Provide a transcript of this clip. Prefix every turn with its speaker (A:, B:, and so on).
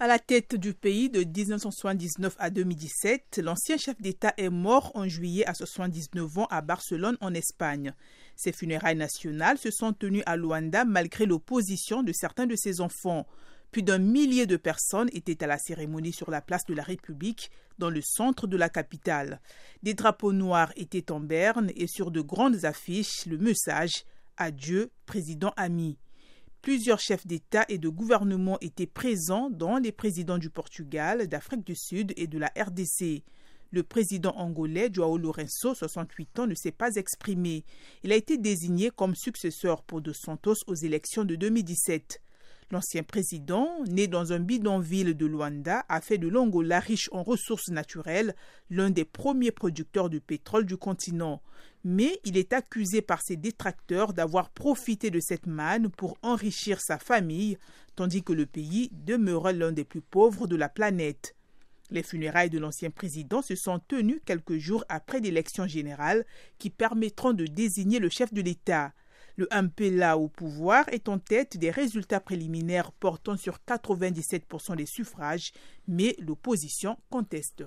A: À la tête du pays de 1979 à 2017, l'ancien chef d'État est mort en juillet à 79 ans à Barcelone en Espagne. Ses funérailles nationales se sont tenues à Luanda malgré l'opposition de certains de ses enfants. Plus d'un millier de personnes étaient à la cérémonie sur la place de la République, dans le centre de la capitale. Des drapeaux noirs étaient en berne et sur de grandes affiches le message Adieu, président ami. Plusieurs chefs d'État et de gouvernement étaient présents, dont les présidents du Portugal, d'Afrique du Sud et de la RDC. Le président angolais Joao Lourenço, 68 ans, ne s'est pas exprimé. Il a été désigné comme successeur pour De Santos aux élections de 2017. L'ancien président, né dans un bidonville de Luanda, a fait de l'Angola riche en ressources naturelles, l'un des premiers producteurs de pétrole du continent. Mais il est accusé par ses détracteurs d'avoir profité de cette manne pour enrichir sa famille, tandis que le pays demeurait l'un des plus pauvres de la planète. Les funérailles de l'ancien président se sont tenues quelques jours après l'élection générale qui permettront de désigner le chef de l'État. Le MPLA au pouvoir est en tête des résultats préliminaires portant sur 97% des suffrages, mais l'opposition conteste.